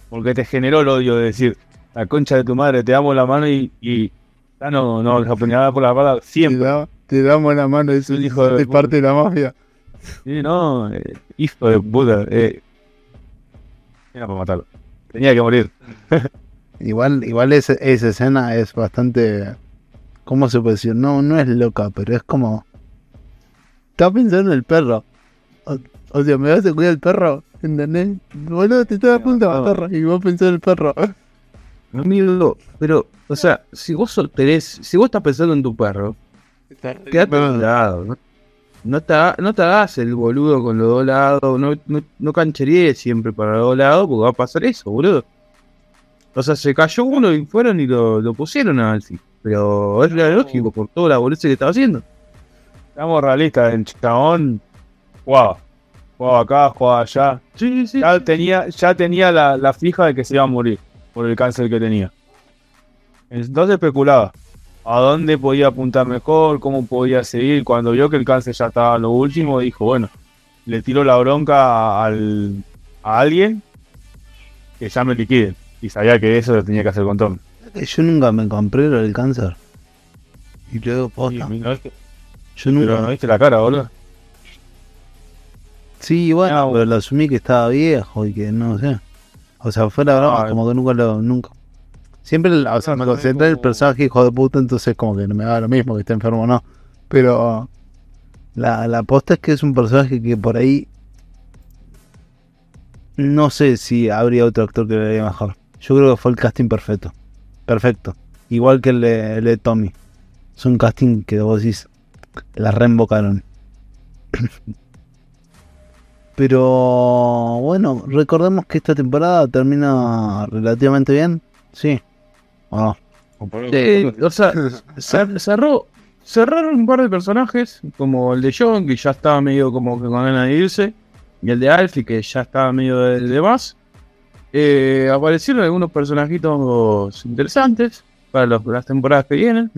Porque te generó el odio de decir, la concha de tu madre, te damos la mano y. y ah, no, no, apuñalada por la pala te, siempre. da- te damos la mano, es un hijo de parte de la mafia. Sí, no, eh, hijo de puta. Eh, era para matarlo. Tenía que morir. Igual, igual ese- esa escena es bastante. ¿Cómo se puede decir? No, no es loca, pero es como. Estaba pensando en el perro. O, o sea, me vas a cuidar el perro. ¿Entendés? Boludo, te estaba a punto de no. matar y vos pensás en el perro. Amigo, pero, o sea, si vos tenés, si vos estás pensando en tu perro, quédate a un lado, ¿no? No te, no te hagas el boludo con los dos lados, no, no, no cancheríes siempre para los dos lados, porque va a pasar eso, boludo. O sea, se cayó uno y fueron y lo, lo pusieron a Alfie. Pero es lógico por toda la boludez que estaba haciendo. Estamos realistas, el chabón jugaba. Jugaba acá, jugaba allá. Sí, sí, sí. Ya tenía, ya tenía la, la fija de que se iba a morir por el cáncer que tenía. Entonces especulaba a dónde podía apuntar mejor, cómo podía seguir. Cuando vio que el cáncer ya estaba en lo último, dijo, bueno, le tiró la bronca a, al- a alguien que ya me liquiden. Y sabía que eso lo tenía que hacer con Tom. Yo nunca me compré del cáncer. Y luego, posta. ¿no viste? Yo nunca. Pero no viste la cara, boludo. Sí, bueno, Ah, pero lo asumí que estaba viejo y que no sé. O sea, fuera broma, Ah, como que nunca lo. nunca Siempre o sea, me concentré en el personaje hijo de puta, entonces como que no me da lo mismo que esté enfermo o no. Pero la, la posta es que es un personaje que por ahí. No sé si habría otro actor que lo haría mejor. Yo creo que fue el casting perfecto. Perfecto. Igual que el de, el de Tommy. Es un casting que vos decís. La reinvocaron. Pero bueno, recordemos que esta temporada termina relativamente bien. Sí. ¿O no? Sí, o sea, cer- cerró, cerraron un par de personajes, como el de John, que ya estaba medio como que con ganas de irse, y el de Alfie, que ya estaba medio de, de más. Eh, aparecieron algunos personajitos interesantes para los- las temporadas que vienen,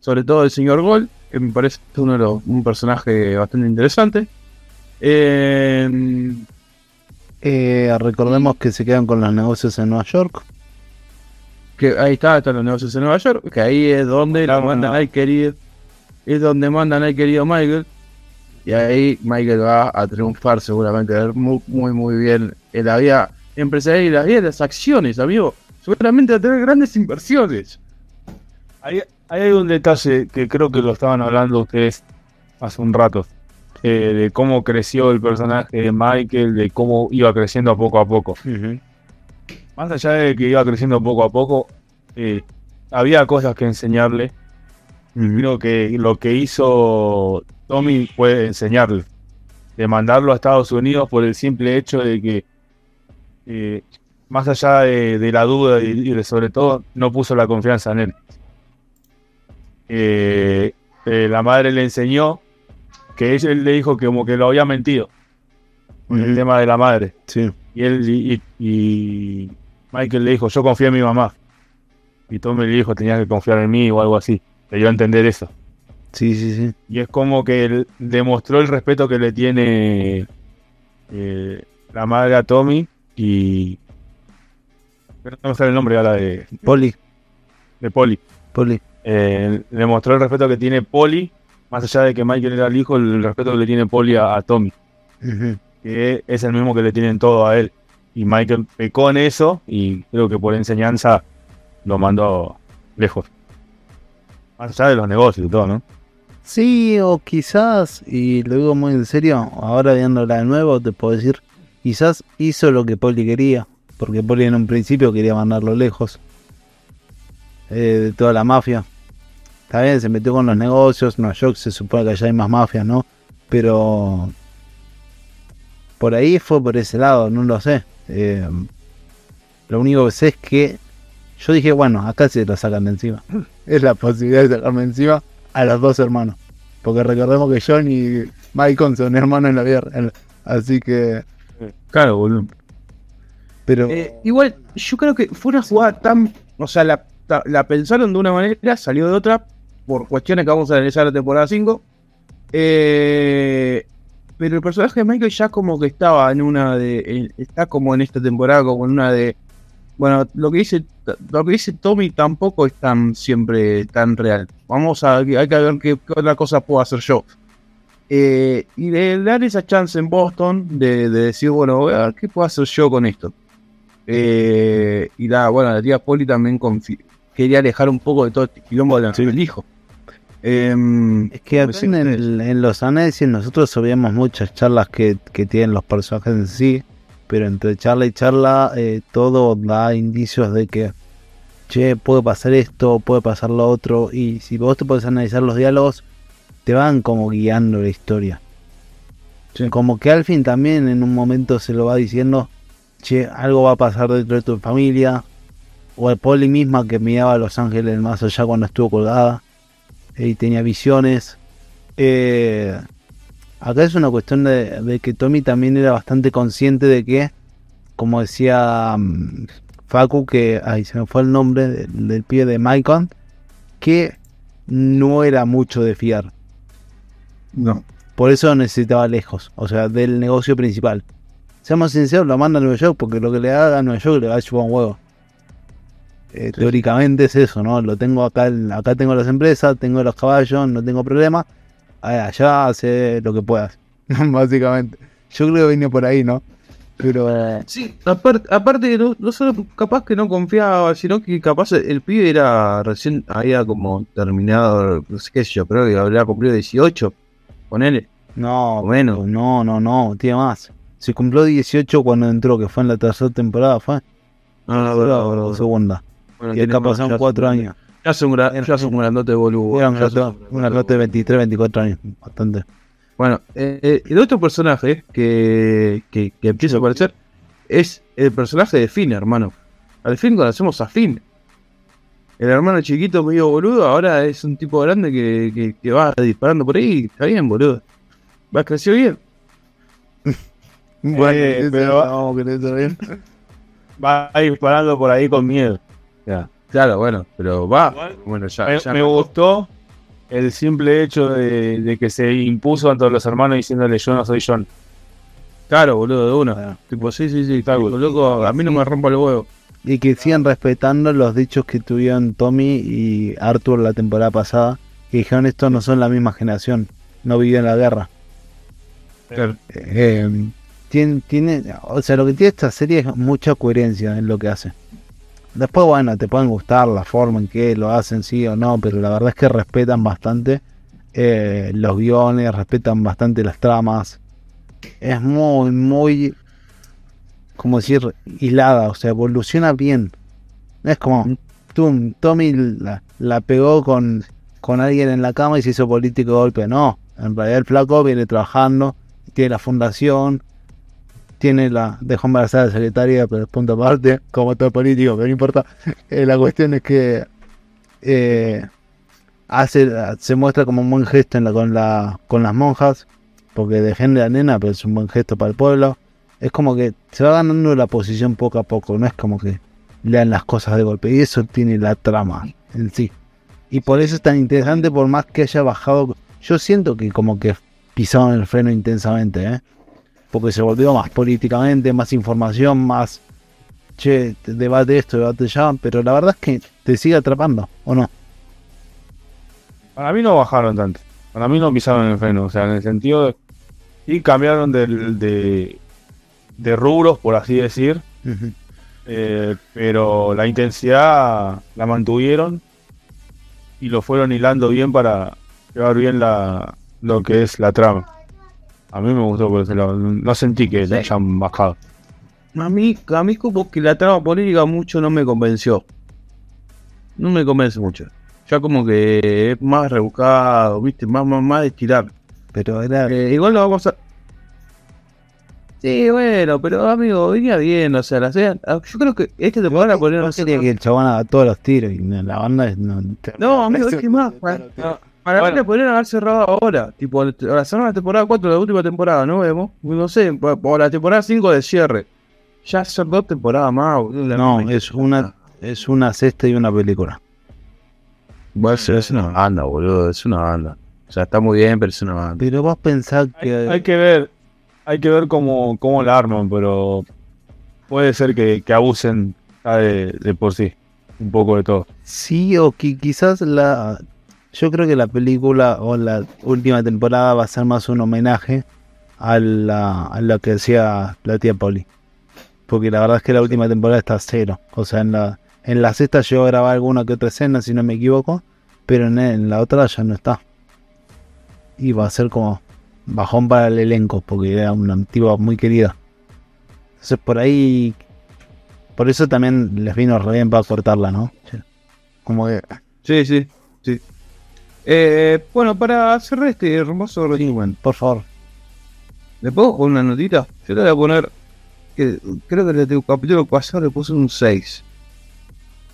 sobre todo el señor Gold, que me parece uno de los, un personaje bastante interesante. Eh, Eh, recordemos que se quedan con los negocios en Nueva York. Que ahí está, están los negocios en Nueva York, que ahí es donde Claro, lo mandan no. al querido, es donde mandan al querido Michael, y ahí Michael va a triunfar seguramente, a ver muy, muy, muy bien en la vida empresarial y la vida de las acciones, amigo, seguramente va a tener grandes inversiones. Ahí, ahí hay un detalle que creo que lo estaban hablando ustedes hace un rato. eh, de cómo creció el personaje de Michael, de cómo iba creciendo poco a poco. Más allá de que iba creciendo poco a poco, eh, había cosas que enseñarle Creo que lo que hizo Tommy fue enseñarle, de mandarlo a Estados Unidos por el simple hecho de que, eh, más allá de, de la duda y, de sobre todo, no puso la confianza en él. Eh, la madre le enseñó que ella él le dijo que como que lo había mentido el tema de la madre. Sí. Y él y, y- y Michael le dijo, yo confío en mi mamá. Y Tommy le dijo, tenías que confiar en mí o algo así. Le dio a entender eso. Sí, sí, sí. Y es como que él demostró el respeto que le tiene eh, la madre a Tommy y... pero No me sale el nombre ahora de, Poli, de Polly. Poli. Eh, le mostró el respeto que tiene Polly, más allá de que Michael era el hijo, el respeto que le tiene Polly a, a Tommy, que es el mismo que le tienen todo a él. Y Michael pecó en eso y creo que por enseñanza lo mandó lejos. Más allá de los negocios y todo, ¿no? Sí, o quizás, y lo digo muy en serio, ahora viéndola de nuevo, te puedo decir, quizás hizo lo que Poli quería, porque Poli en un principio quería mandarlo lejos eh, de toda la mafia. Está bien, se metió con los negocios, Nueva York se supone que allá hay más mafias, ¿no? Pero por ahí fue por ese lado, no lo sé. Eh, lo único que sé es que yo dije, bueno, acá se lo sacan de encima. Es la posibilidad de sacarme encima a los dos hermanos. Porque recordemos que John y Michael son hermanos en la vida real. Así que. Claro, boludo. Pero. Eh, igual, yo creo que fue una jugada tan. O sea, la, la pensaron de una manera, salió de otra, por cuestiones que vamos a analizar en la temporada 5. Eh, pero el personaje de Michael ya como que estaba en una de. está como en esta temporada, como en una de. Bueno, lo que dice lo que dice Tommy tampoco es tan siempre tan real. Vamos a hay que ver qué, qué otra cosa puedo hacer yo. Eh, y de dar esa chance en Boston de, de decir, bueno, voy a ver qué puedo hacer yo con esto. Eh, y la, bueno, la tía Poli también quería alejar un poco de todo este quilombo del del hijo. Em, Es que acá en, el- en los análisis nosotros sabíamos muchas charlas que, que tienen los personajes en sí, pero entre charla y charla eh, todo da indicios de que, che, puede pasar esto, puede pasar lo otro, y si vos te podés analizar los diálogos, te van como guiando la historia. Sí. Como que al fin también en un momento se lo va diciendo, che, algo va a pasar dentro de tu familia, o el Poli misma que miraba a Los Ángeles más allá cuando estuvo colgada y tenía visiones. Eh, acá es una cuestión de, de que Tommy también era bastante consciente de que, como decía mm, Facu, que ay, se me fue el nombre del, del pie de Maicon, que no era mucho de fiar. no. Por eso necesitaba lejos, o sea, del negocio principal. Seamos sinceros, lo manda a Nueva York porque lo que le haga a Nueva York le va a chupar un huevo. Eh, Sí. Teóricamente es eso, ¿no? Lo tengo acá, en- acá tengo las empresas, tengo los caballos, no tengo problema. Allá hace lo que puedas, básicamente. Yo creo que vine por ahí, ¿no? Pero eh, Sí, aparte, aparte no, no solo capaz que no confiaba, sino que capaz el, pibe era recién, había como terminado, no sé qué sé yo, pero que había cumplido 18, ponele. no, Bueno. no, no, no, tiene más. Se cumplió 18 cuando entró, que fue en la tercera temporada, ¿fue? Ah, Tercera o segunda. Y acá pasaron 4 años. Ya son, gra- ya son un grandote boludo. Era un son gato de 23, 24 años, bastante. Bueno, eh, eh, el otro personaje que, que, que empieza a aparecer es el personaje de Finn, hermano. Al fin conocemos a Finn. El hermano chiquito medio boludo, ahora es un tipo grande que, que, que va disparando por ahí. Está bien, boludo. Va, creció bien. Bueno, Eh, pero- no, eso bien. Va disparando por ahí con miedo. Ya. Claro, bueno, pero va. Igual, Bueno, ya, Me, ya me gustó el simple hecho de, de que se impuso ante los hermanos diciéndole yo no soy John. Claro, boludo, de una. Claro. Tipo, sí, sí, sí. Está loco, a mí no me rompa el huevo. Y que sigan respetando los dichos que tuvieron Tommy y Arthur la temporada pasada. Que dijeron estos no son la misma generación. No vivieron la guerra. Claro. Eh, tiene, tiene, o sea, lo que tiene esta serie es mucha coherencia en lo que hace. Después, bueno, te pueden gustar la forma en que lo hacen, sí o no, pero la verdad es que respetan bastante eh, los guiones, respetan bastante las tramas. Es muy, muy, como decir, hilada, o sea, evoluciona bien. Es como, tú, Tommy la, la pegó con, con alguien en la cama y se hizo político de golpe. No, en realidad el flaco viene trabajando, tiene la fundación, tiene la. dejó embarazada a la secretaria, pero es punto aparte, como todo político, pero no importa. Eh, la cuestión es que eh, hace, se muestra como un buen gesto en la, con, la, con las monjas, porque dejen la nena, pero es un buen gesto para el pueblo. Es como que se va ganando la posición poco a poco, no es como que lean las cosas de golpe, y eso tiene la trama en sí. Y por eso es tan interesante, por más que haya bajado. Yo siento que como que pisaron el freno intensamente, ¿eh? Porque se volvió más políticamente, más información, más. Che, debate esto, debate ya. Pero la verdad es que te sigue atrapando, ¿o no? Para mí no bajaron tanto. Para mí no pisaron el freno. O sea, en el sentido de. Sí cambiaron de, de, de rubros, por así decir. Eh, pero la intensidad la mantuvieron y lo fueron hilando bien para llevar bien la, lo que es la trama. A mí me gustó por ese lado. No sentí que le hayan bajado. A mí, a mí como que la trama política mucho no me convenció. No me convence mucho. Ya como que es más rebuscado, viste, más, más, más de estirar. Pero era. Eh, igual lo vamos a. Sí, bueno, pero amigo, venía bien, o sea, la ah, yo creo que esta temporada la ponieron No quería que el chabón haga todos los tiros y la banda es- no, No, amigo, es que más. Para, para mí Bueno. la podrían haber cerrado ahora. Tipo, la cerraron la temporada 4 de la última temporada, ¿no vemos? No sé, o la temporada 5 de cierre. Ya son dos temporadas más, No, es una es una cesta y una película. Bueno, es, es una banda, boludo, es una banda. O sea, está muy bien, pero es una banda. Pero vos pensás Hay, que hay que ver, hay que ver cómo, cómo la arman, pero puede ser que, que abusen ya de, de por sí. Un poco de todo. sí o que quizás la yo creo que la película o la última temporada va a ser más un homenaje a la a lo que decía la tía Polly. Porque la verdad es que la última temporada está cero. O sea, en la en la sexta llegó a grabar alguna que otra escena, si no me equivoco, pero en, en la otra ya no está. Y va a ser como bajón para el elenco, porque era una antigua muy querida. Entonces por ahí por eso también les vino re bien para cortarla, ¿no? Como que. Sí, sí, sí. Eh, bueno, para cerrar este hermoso resumen, Por favor. ¿le puedo poner una notita? Yo le voy a poner. Que, creo que en el capítulo pasado le puse un 6.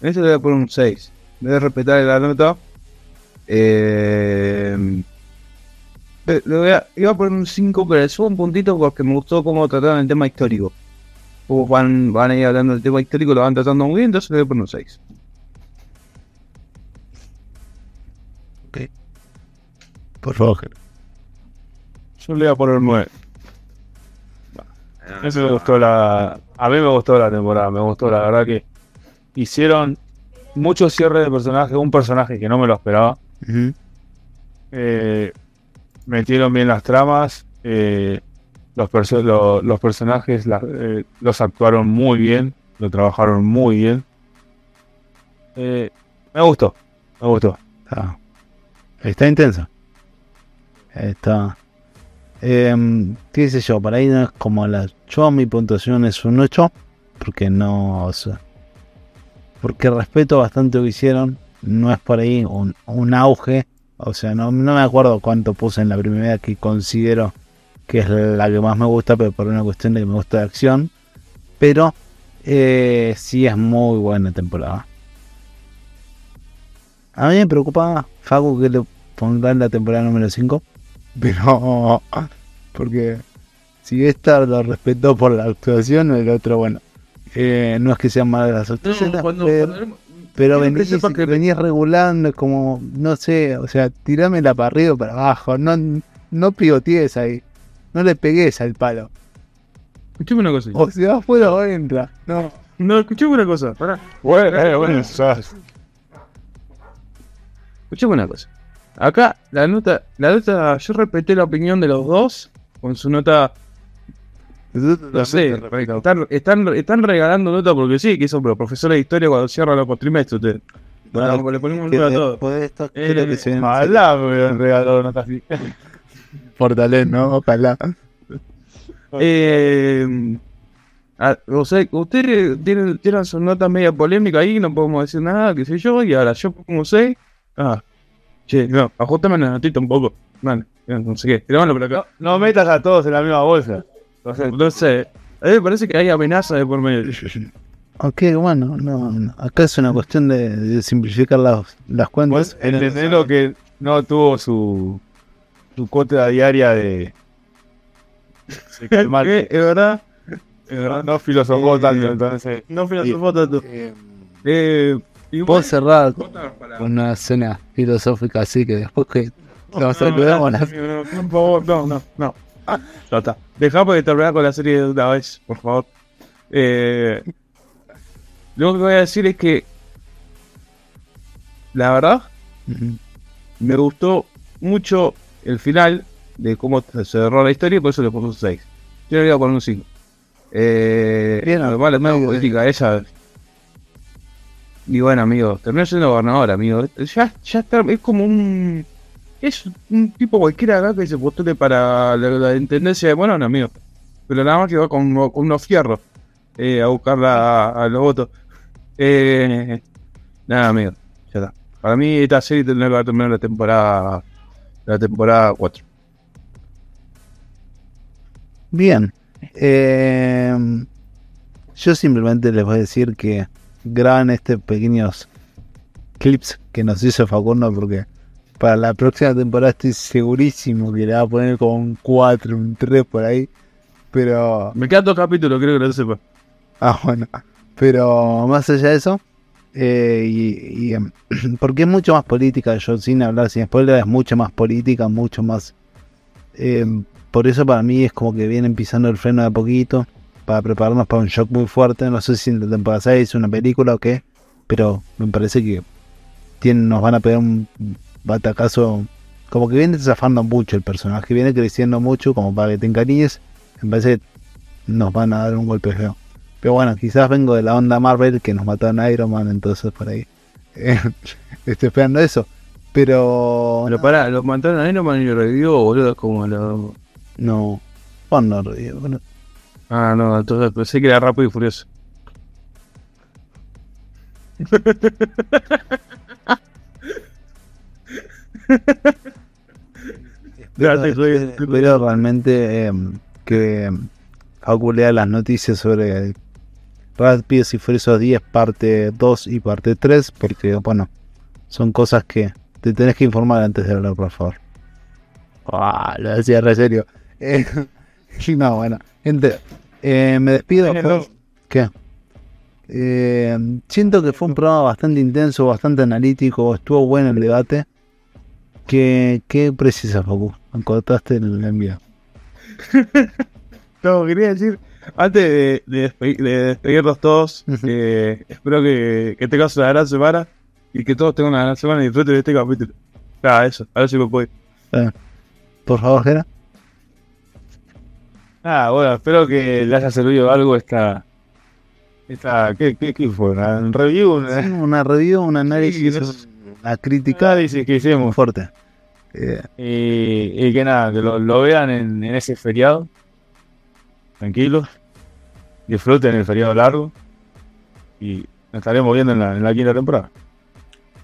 En este le voy a poner un 6. Voy a respetar la nota. Eh, le le voy a, iba a poner un 5, pero le subo un puntito porque me gustó cómo trataron el tema histórico. Como van, van a ir hablando del tema histórico, lo van tratando muy bien, entonces le voy a poner un 6. Por favor. Yo le voy a poner 9. Eso me gustó la. A mí me gustó la temporada, me gustó, la verdad que hicieron mucho cierre de personajes, un personaje que no me lo esperaba. Eh, metieron bien las tramas, eh, los, perso- lo- los personajes la- eh, los actuaron muy bien, lo trabajaron muy bien. Eh, me gustó, me gustó. Está, está intensa. Está. em, qué sé yo, para es como la. Yo mi puntuación es un 8. Porque no. porque respeto bastante lo que hicieron. No es por ahí un, auge. O sea, no, no me acuerdo cuánto puse en la primera que considero que es la que más me gusta, pero por una cuestión de que me gusta de acción. Pero eh, sí es muy buena temporada. A mí me preocupa Facu que le pondrá en la temporada número 5. Pero. Porque si esta lo respetó por la actuación, el otro, bueno. eh, no es que sean malas las actuaciones, cuando, pero, cuando- pero venís, que- venís regulando, es como, no sé, o sea, tirámela para arriba o para abajo. No, no pigotees ahí. No le pegues al palo. Escuchame una cosa. O se va afuera o entra. No. No, escuchame una cosa. Pará. Bueno, eh, bueno, ya- Escuchame una cosa. Acá la nota, la nota, yo respeté la opinión de los dos con su nota, no sé, están, están, están regalando nota porque sí, que son pero profesores de historia cuando cierran los cuatrimestres ustedes. Bueno, le ponemos nota a todo. Eh, que se Ojalá me hubieran regalado notas así. Fortaleza, ¿no? Ojalá. Eh, o sea, ustedes tienen, tienen su nota media polémica ahí, no podemos decir nada, qué sé yo, y ahora yo pongo 6. Ah, Che, no, ajustame la notita un poco. Man, no sé qué. Tirámoslo por acá. No metas a todos en la misma bolsa. Entonces, No sé. A mí me parece que hay amenaza de por medio. Ok, bueno, no, no. acá es una cuestión de, de simplificar las, las cuentas. vos entendés lo que no tuvo su, su cuota diaria de. de calmar. ¿Qué? ¿Es verdad? Es No, verdad. no filosofó Eh, tanto, entonces. No filosofó tanto. Eh, Eh, igual- Puedo cerrar con una escena filosófica así que después que nos No, saludamos no, la- no, no, no, no. Ah, está. Dejamos de terminar con la serie de una vez, por favor. Eh, lo que voy a decir es que, la verdad, me gustó mucho el final de cómo se cerró la historia y por eso le puse un 6. Yo le voy a poner un 5. Eh, Bien, medio medio política ella. Y bueno, amigo, terminó siendo gobernador, amigo. Ya, ya está, es como un. Es un tipo cualquiera acá que se postule para la, intendencia de Morón, amigo. Pero nada más que va con, unos fierros eh, a buscar la- a, los votos. Eh, nada, amigo, ya está. Para mí esta serie tendrá que terminar la temporada la temporada 4. Bien. Eh, yo simplemente les voy a decir que graban estos pequeños clips que nos hizo Facundo porque para la próxima temporada estoy segurísimo que le va a poner como un 4, un 3 por ahí. Pero Me quedan dos capítulos, creo que no lo sepa. Ah, bueno. Pero más allá de eso, eh, y, y, em, porque es mucho más política, yo sin hablar sin spoiler, es mucho más política, mucho más... em, por eso para mí es como que vienen pisando el freno de a poquito, para prepararnos para un shock muy fuerte. No sé si en la temporada 6 es una película o qué, pero me parece que tienen, nos van a pegar un batacazo. Como que viene zafando mucho el personaje, viene creciendo mucho como para que te encariñes. Me parece que nos van a dar un golpe feo. Pero bueno, quizás vengo de la onda Marvel que nos mataron a Iron Man, entonces por ahí. eh, estoy esperando eso. Pero. Pero pará, lo mataron a Iron Man y lo revivió, boludo, como lo... No. Bueno, no, eh, bueno, Ah, no, entonces pensé que era rápido y furioso. Ya te jodí. Pero realmente eh, que Facu lea las noticias sobre Rápidos y Furiosos 10 parte 2 y parte 3 porque bueno, son cosas que te tenés que informar antes de hablar, por favor. Ah, lo decía re serio. Eh, no, bueno, gente, eh, me despido. Dos. ¿Qué? Eh, siento que fue un programa bastante intenso, bastante analítico, estuvo bueno el debate. ¿Qué, qué precisas, Facu? Cortaste el envío. No, quería decir, antes de, de, despe- de despedirnos todos, que espero que, que tengas una gran semana y que todos tengan una gran semana y disfruten de este capítulo. Nada, eso, a ver si me puedo ir. Eh, por favor, Gera. Nada, bueno, espero que le haya servido algo esta. esta ¿qué, qué, qué fue? ¿Una review? Una, Una review, un análisis, Sí, no una crítica análisis que hicimos. fuerte. Eh, Y, y que nada, que lo, lo vean en, en ese feriado. Tranquilos. Disfruten el feriado largo. Y nos estaremos viendo en la, en la quinta temporada.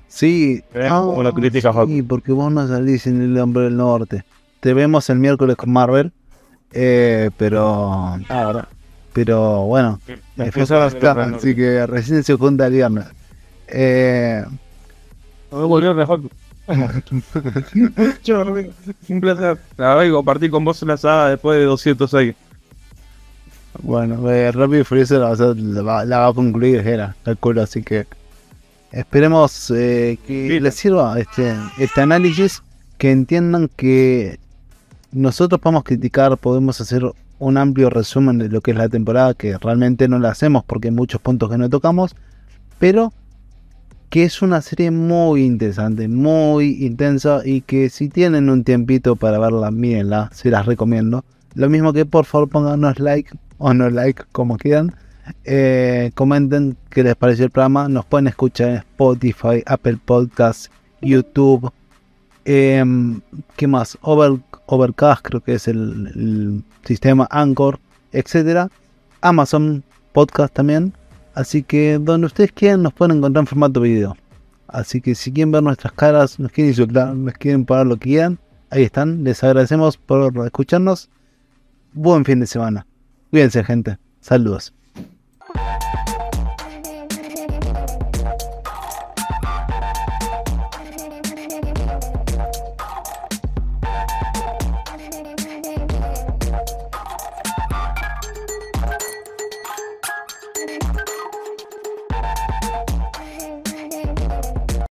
sí, como la crítica, sí, porque vos no salís en el hombre del norte. Te vemos el miércoles con Marvel. Eh, pero, Ah, verdad. pero bueno, Me Eh, pensaban está, de la- así que recién se junta el viernes. Eh, me volvieron mejor. Yo, un placer. La verdad que con vos una saga después de 200 años. bueno, eh, y Furioso la, la va, la va a concluir Gera, calculo, así que esperemos eh, que les sirva este, este análisis, que entiendan que nosotros podemos criticar, podemos hacer un amplio resumen de lo que es la temporada, que realmente no la hacemos porque hay muchos puntos que no tocamos, pero que es una serie muy interesante, muy intensa y que si tienen un tiempito para verla, mírenla, se las recomiendo. Lo mismo que por favor pónganos like o no like, como quieran. Eh, comenten qué les pareció el programa. Nos pueden escuchar en Spotify, Apple Podcasts, YouTube. em, ¿Qué más? Over, Overcast, creo que es el, sistema Anchor, etcétera. Amazon Podcast también. Así que donde ustedes quieran nos pueden encontrar en formato video. Así que si quieren ver nuestras caras, nos quieren insultar, nos quieren pagar lo que quieran, ahí están. Les agradecemos por escucharnos. Buen fin de semana. Cuídense, gente. Saludos.